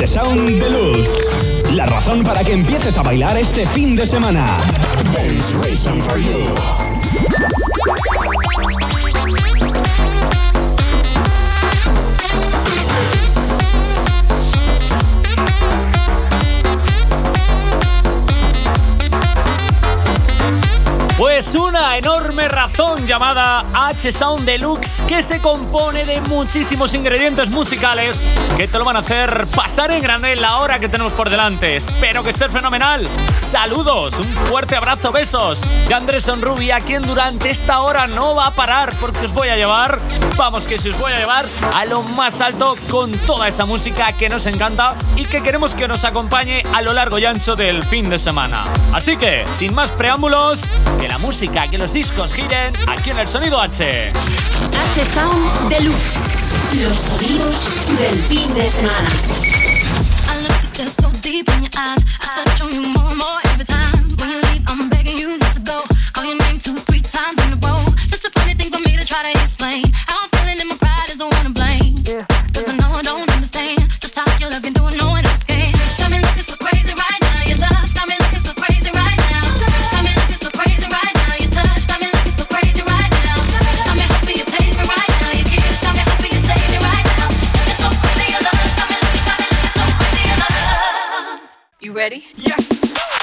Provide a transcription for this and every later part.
H Sound Deluxe. La razón para que empieces a bailar este fin de semana. for you. Es una enorme razón llamada H-Sound Deluxe que se compone de muchísimos ingredientes musicales que te lo van a hacer pasar en grande la hora que tenemos por delante. Espero que estés fenomenal. Saludos, un fuerte abrazo, besos de Andrés Rubia, quien durante esta hora no va a parar porque os voy a llevar, vamos que si os voy a llevar a lo más alto con toda esa música que nos encanta y que queremos que nos acompañe a lo largo y ancho del fin de semana. Así que, sin más preámbulos, que la música música, que los discos giren aquí en el Sonido H. H Sound Deluxe. Los sonidos del fin de semana. You ready? Yes!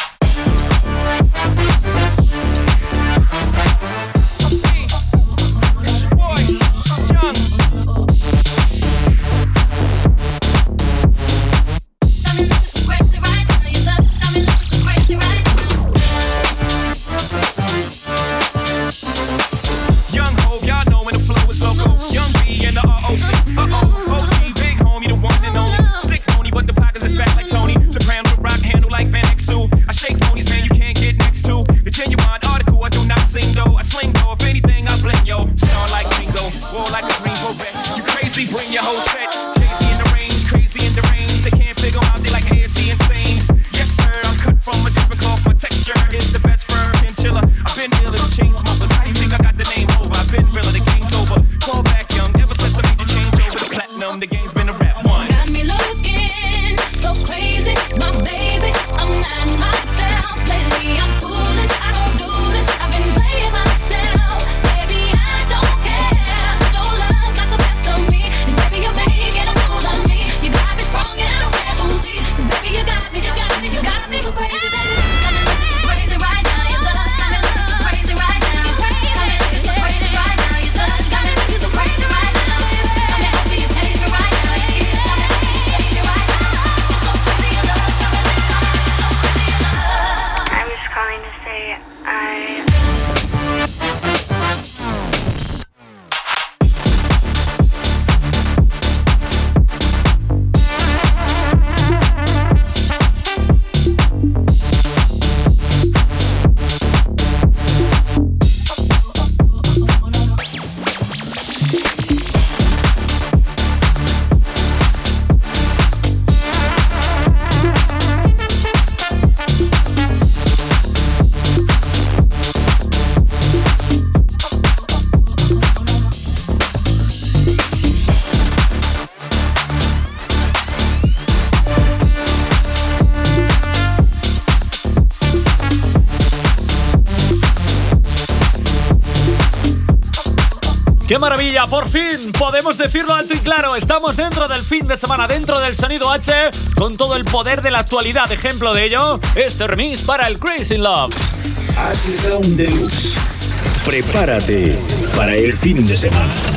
Maravilla! Por fin podemos decirlo alto y claro. Estamos dentro del fin de semana, dentro del sonido H, con todo el poder de la actualidad. Ejemplo de ello, este remix para el Crazy Love. H Sound Deluxe. Prepárate para el fin de semana.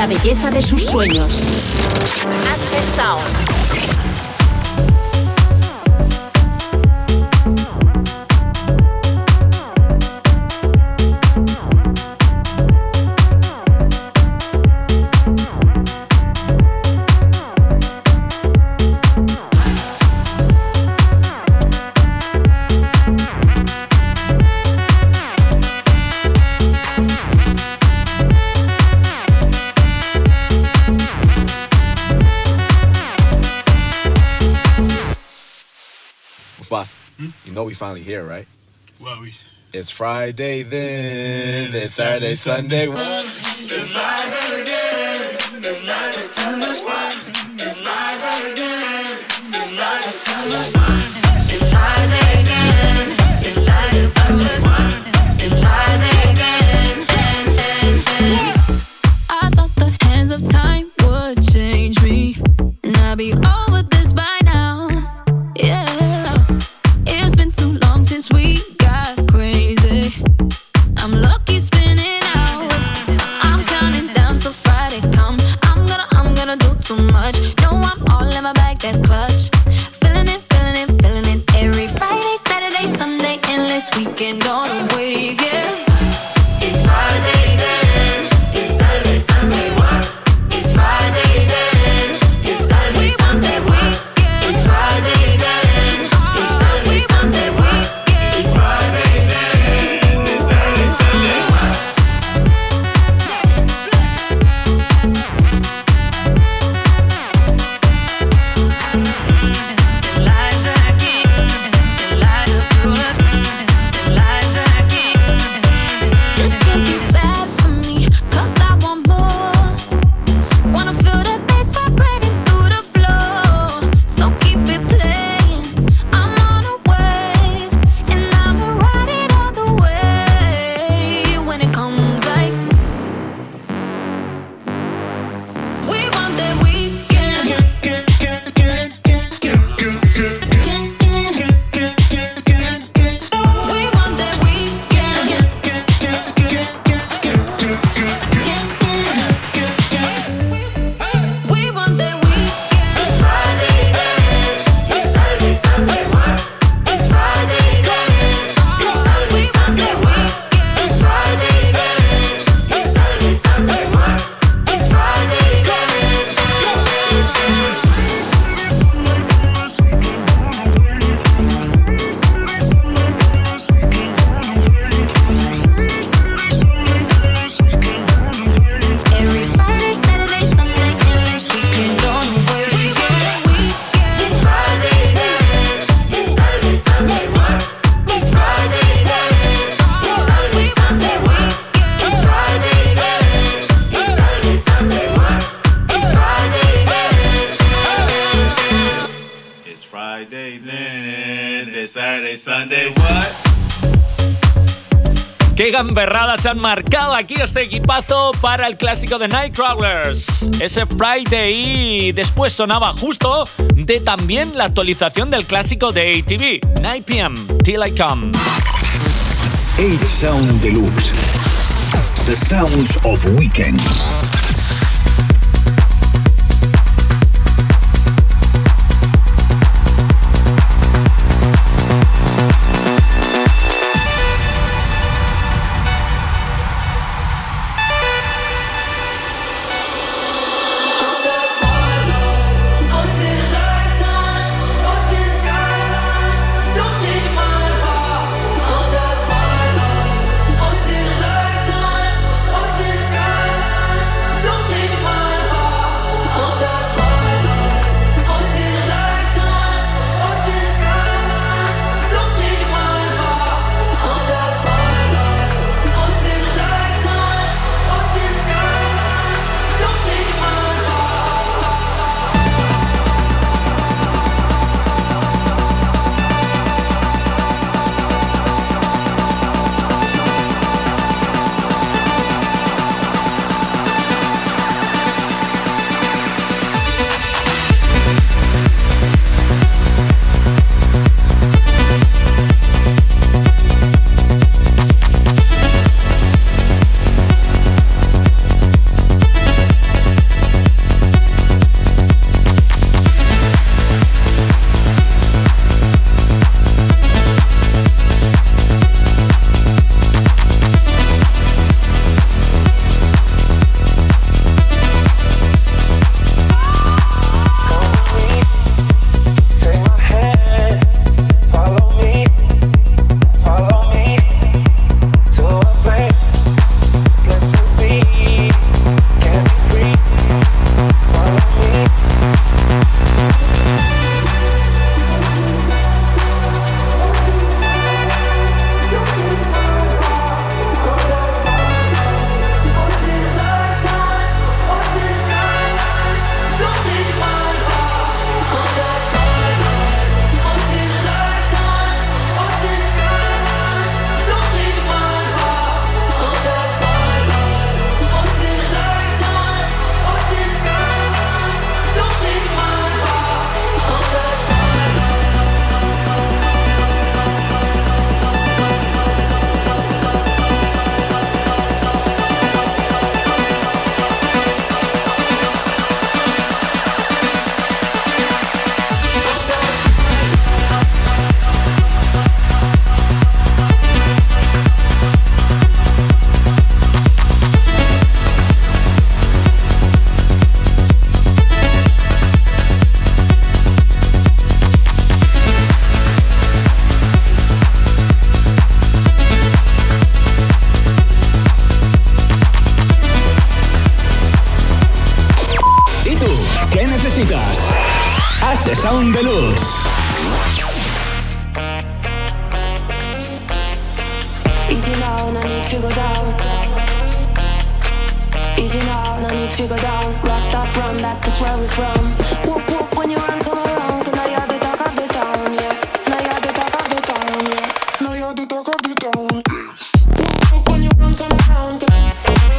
la belleza de sus sueños. H Sound. know we finally here, right? Well, we. It's Friday then. It's Saturday, Sunday. It's Se han marcado aquí este equipazo para el clásico de Nightcrawlers. Ese Friday y después sonaba justo de también la actualización del clásico de ATV, 9 pm Till I Come. H Sound Deluxe. The Sounds of Weekend.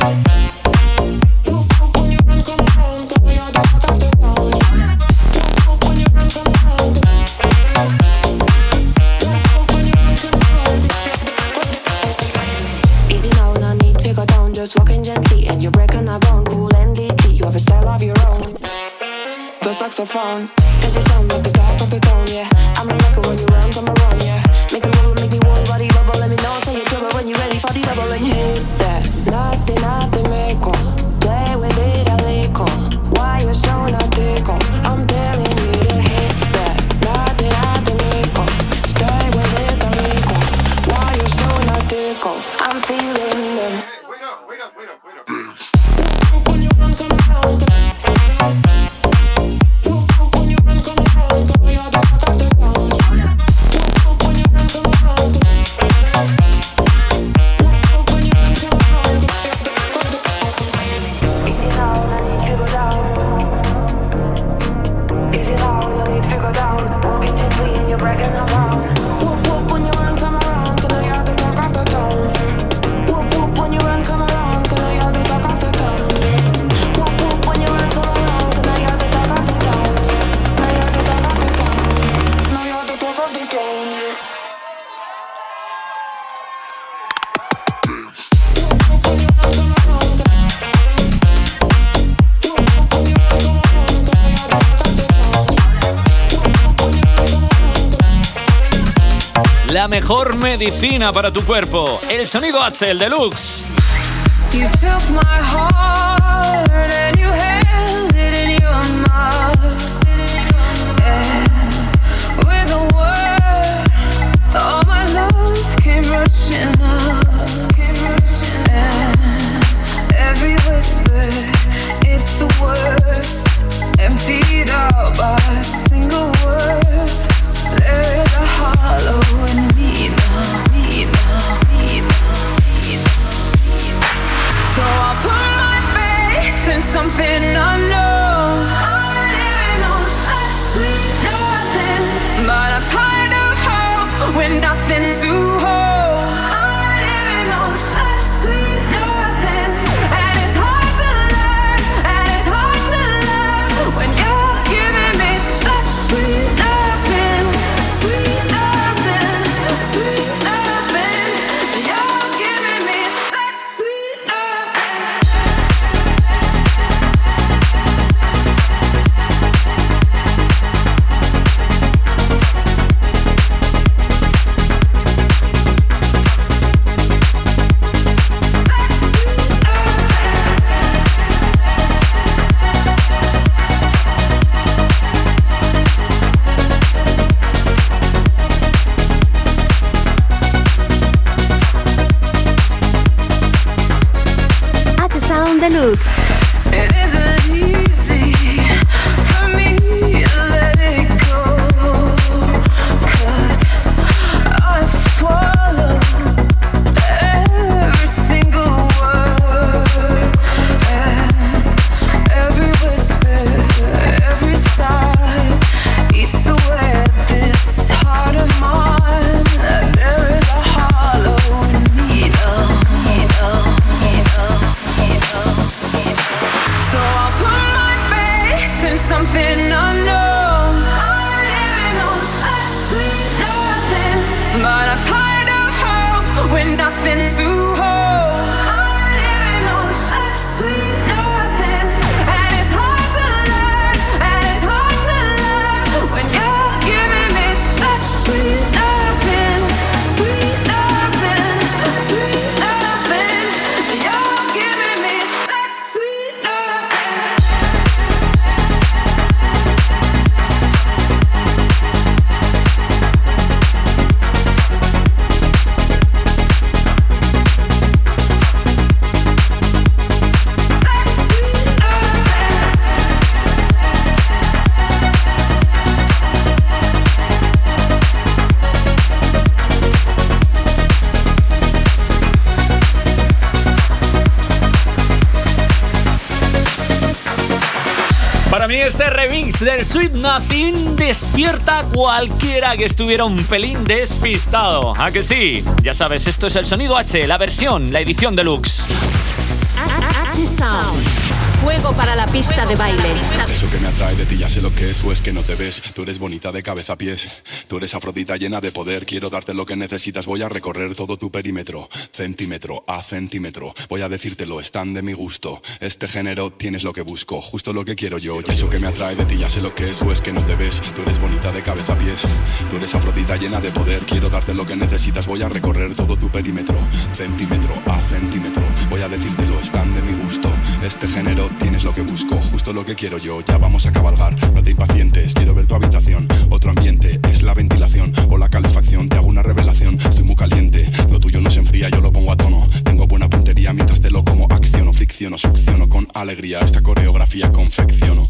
Bye. La mejor medicina para tu cuerpo. El sonido H, el deluxe. Something unknown. I'm living on such sweet nothing, but I'm tired of hope when nothing del Sweet Nothing despierta a cualquiera que estuviera un pelín despistado. ¿A que sí? Ya sabes, esto es el sonido H, la versión, la edición deluxe. Juego para la pista de baile. Eso que me atrae de ti ya sé lo que es o es que no te ves. Tú eres bonita de cabeza a pies. Tú eres afrodita llena de poder. Quiero darte lo que necesitas. Voy a recorrer todo tu perímetro. Centímetro a centímetro. Voy a decírtelo, están de mi gusto. Este género tienes lo que busco. Justo lo que quiero yo. Eso que me atrae de ti ya sé lo que es o es que no te ves. Tú eres bonita de cabeza a pies. Tú eres afrodita llena de poder. Quiero darte lo que necesitas. Voy a recorrer todo tu perímetro. Centímetro a centímetro. Voy a decírtelo, están de mi gusto. Este género tienes lo que busco. Justo lo que quiero yo. Ya vamos a cabalgar. No te impacientes. Quiero ver tu habitación. Otro ambiente es la ventilación o la calefacción. Te hago una revelación. Estoy muy caliente. Lo tuyo no se enfría. Yo lo pongo a tono. Tengo buena puntería mientras te lo como. Acciono, fricciono, succiono con alegría. Esta coreografía confecciono.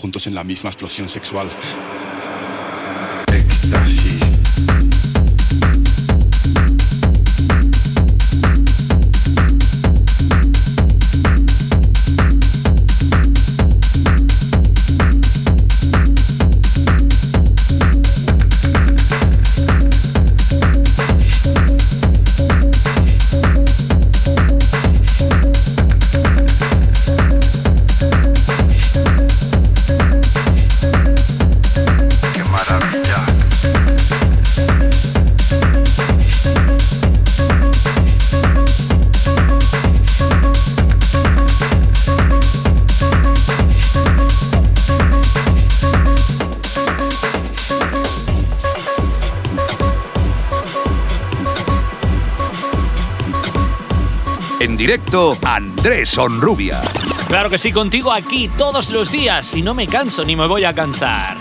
juntos en la misma explosión sexual. directo Andrés Onrubia. Claro que sí, contigo aquí todos los días y no me canso ni me voy a cansar.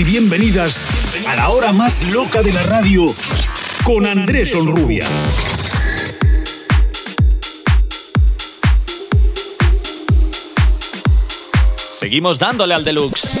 y bienvenidas a la hora más loca de la radio con Andrés Onrubia. Seguimos dándole al deluxe.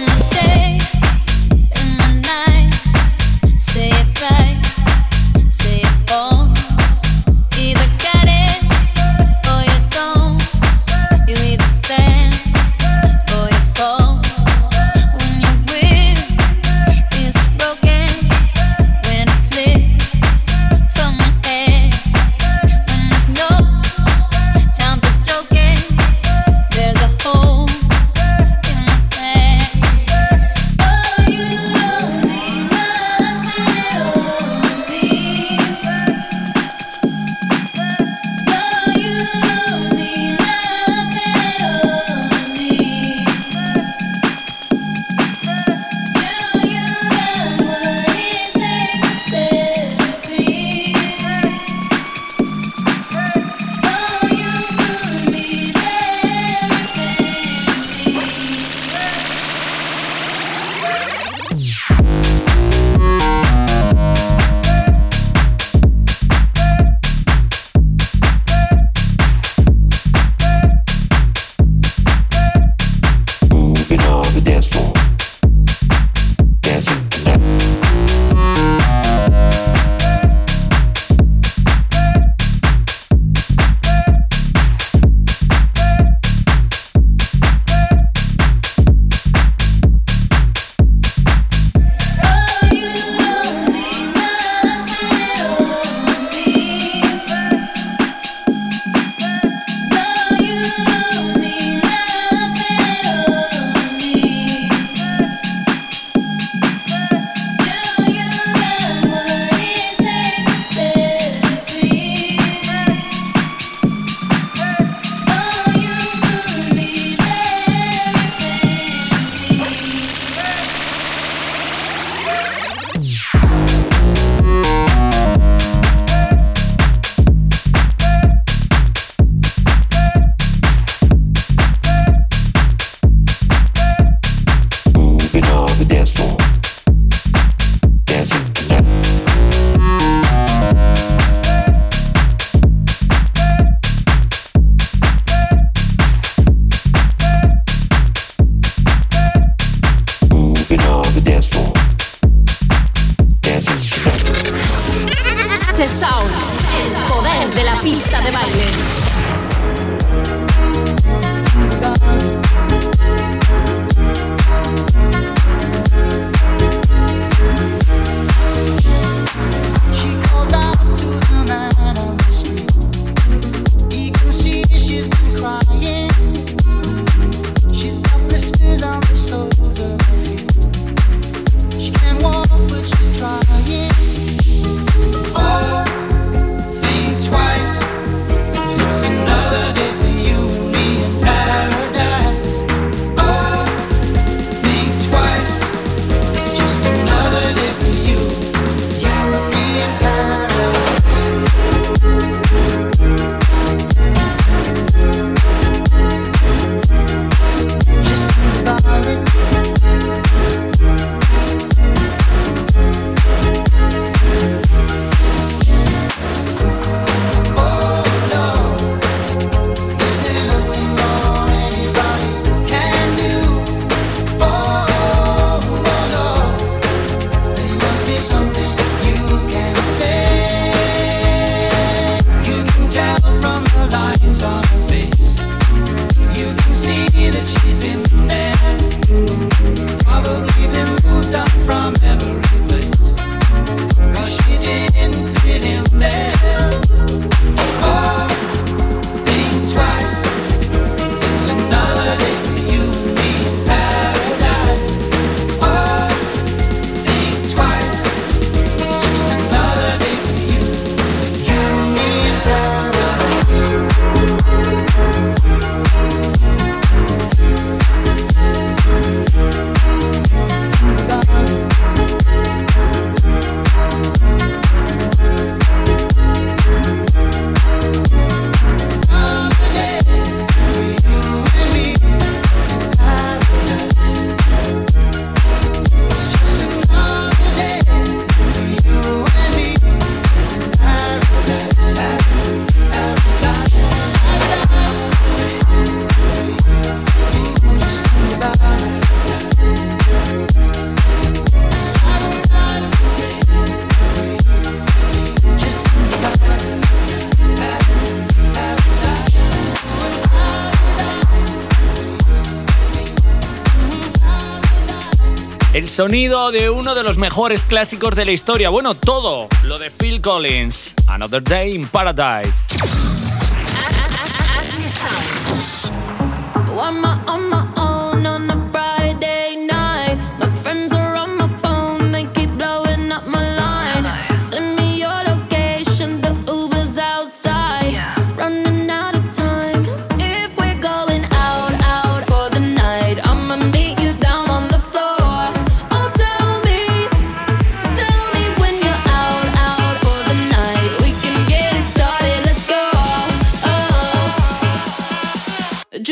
el sonido de uno de los mejores clásicos de la historia. Bueno, todo lo de Phil Collins. Another Day in Paradise.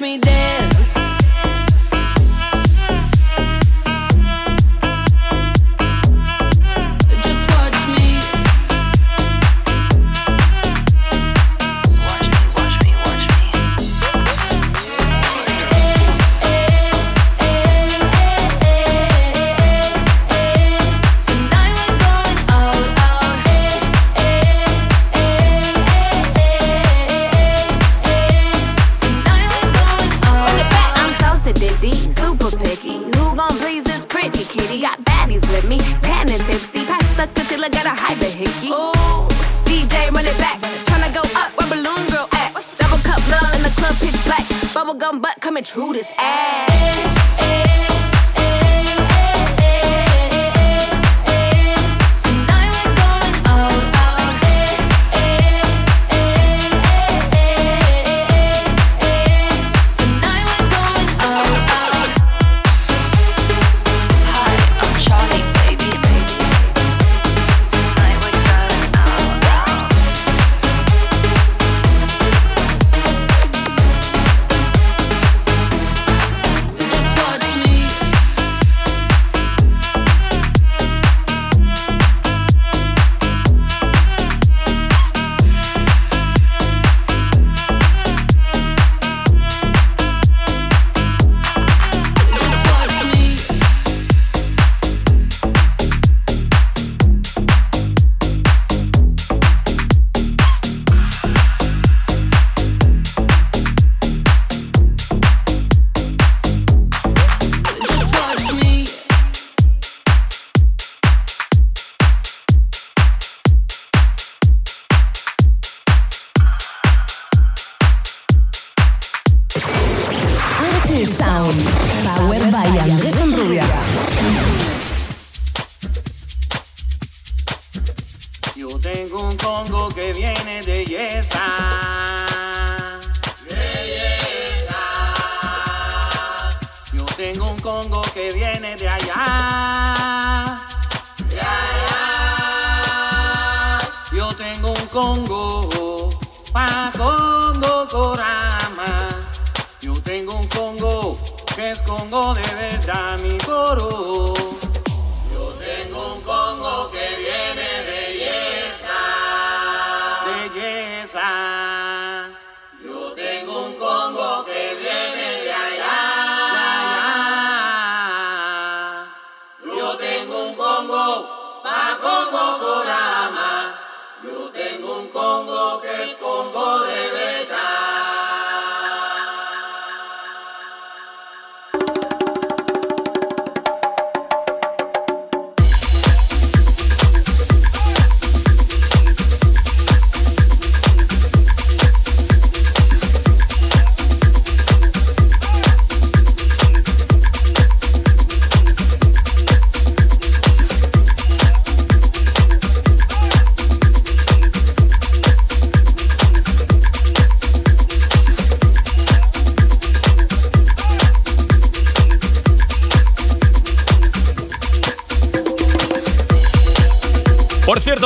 me dance.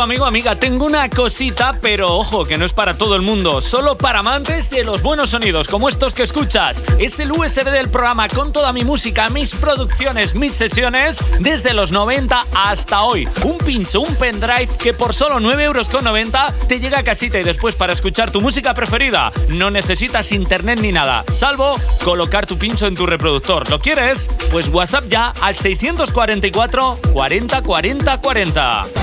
Amigo, amiga, tengo una cosita, pero ojo, que no es para todo el mundo, solo para amantes de los buenos sonidos, como estos que escuchas. Es el USB del programa con toda mi música, mis producciones, mis sesiones, desde los 90 hasta hoy. Un pincho, un pendrive que por solo 9,90 euros te llega a casita y después para escuchar tu música preferida. No necesitas internet ni nada, salvo colocar tu pincho en tu reproductor. ¿Lo quieres? Pues WhatsApp ya al 644 40 40 40.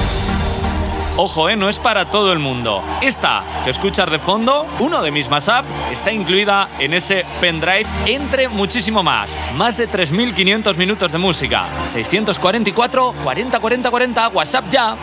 Ojo, eh, no es para todo el mundo. Esta que escuchas de fondo, uno de mis WhatsApp, está incluida en ese pendrive entre muchísimo más. Más de 3.500 minutos de música. 644 40 40 40 WhatsApp ya.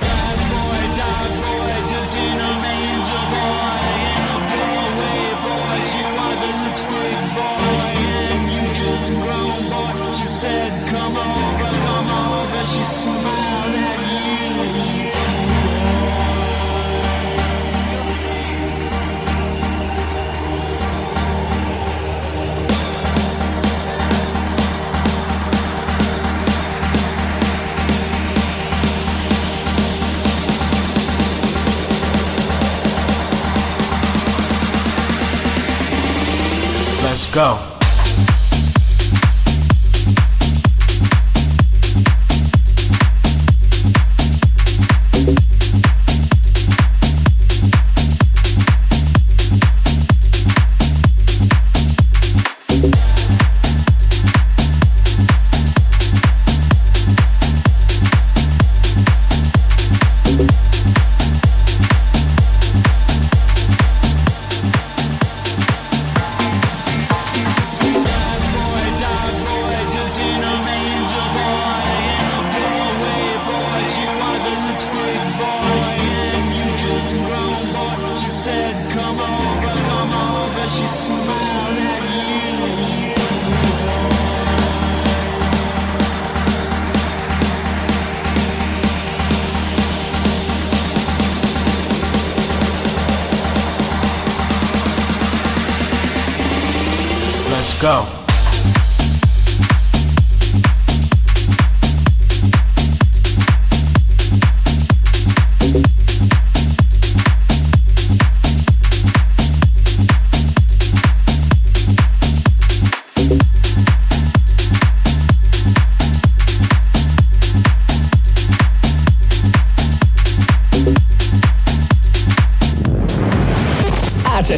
Go.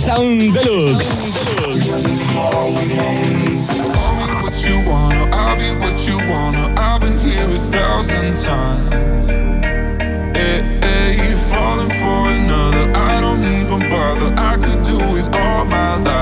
Sound Deluxe. what you wanna, I'll be what you wanna. I've been here a thousand times. Eh, eh, you're falling for another. I don't even bother. I could do it all my life.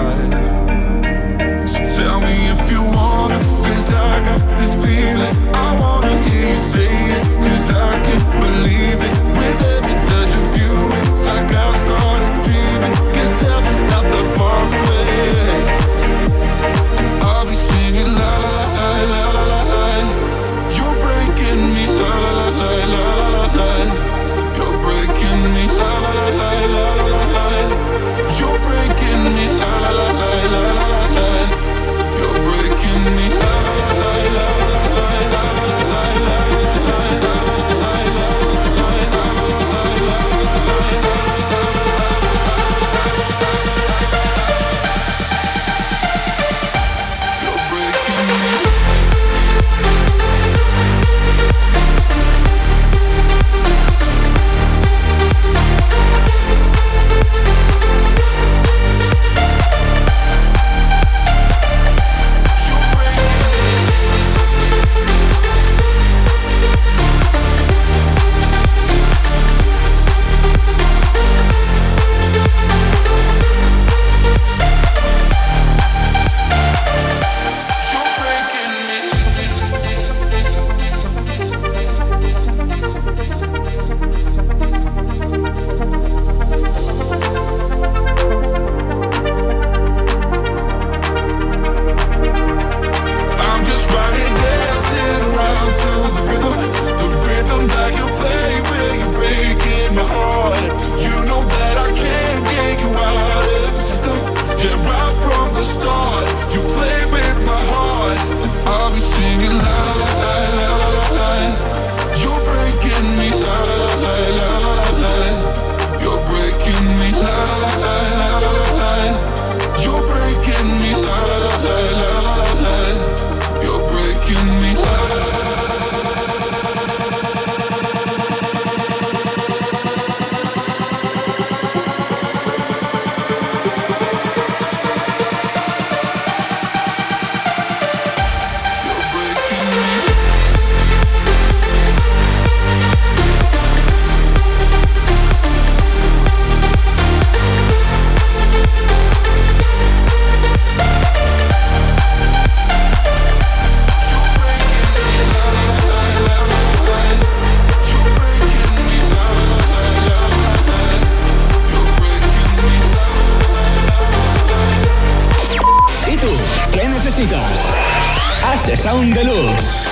Deluxe.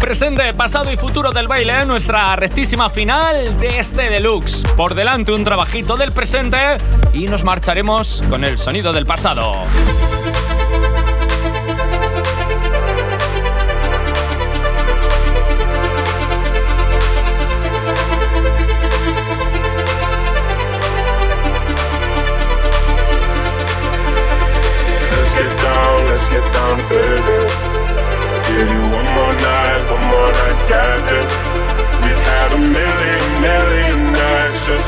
Presente, pasado y futuro del baile, nuestra rectísima final de este deluxe. Por delante un trabajito del presente y nos marcharemos con el sonido del pasado.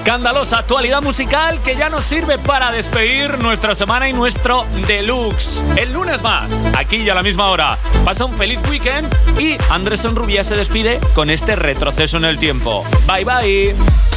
Escandalosa actualidad musical que ya nos sirve para despedir nuestra semana y nuestro deluxe. El lunes más, aquí y a la misma hora. Pasa un feliz weekend y Andrés Rubia se despide con este retroceso en el tiempo. Bye bye.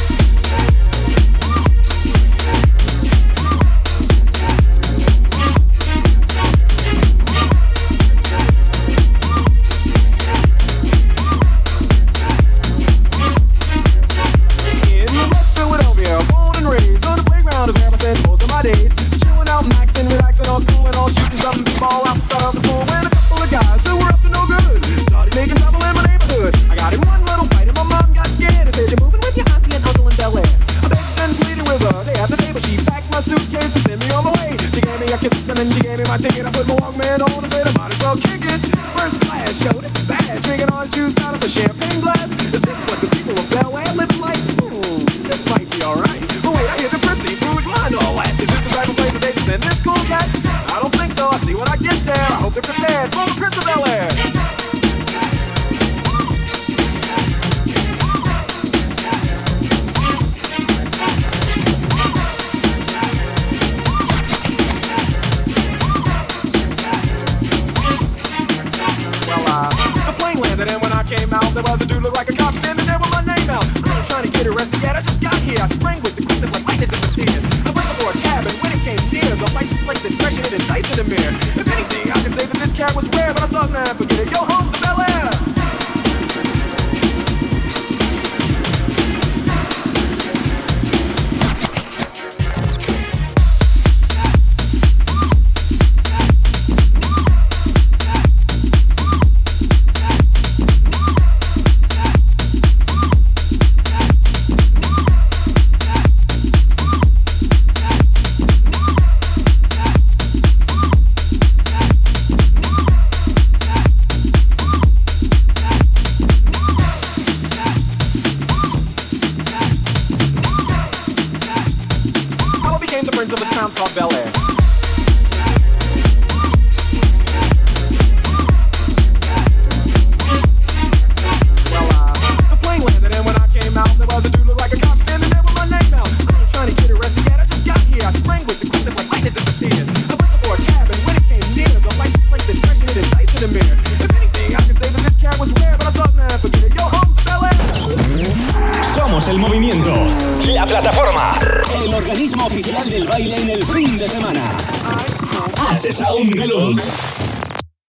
Came out, there was a dude look like a cop standing there with my name out. I ain't trying to get arrested yet, I just got here. I sprang with the quickness like lightning disappeared. I went for a cab and when it came near, the license plate said fresh and it dice in the mirror. If anything, I could say that this cab was rare, but I thought, man, forget it. Yo,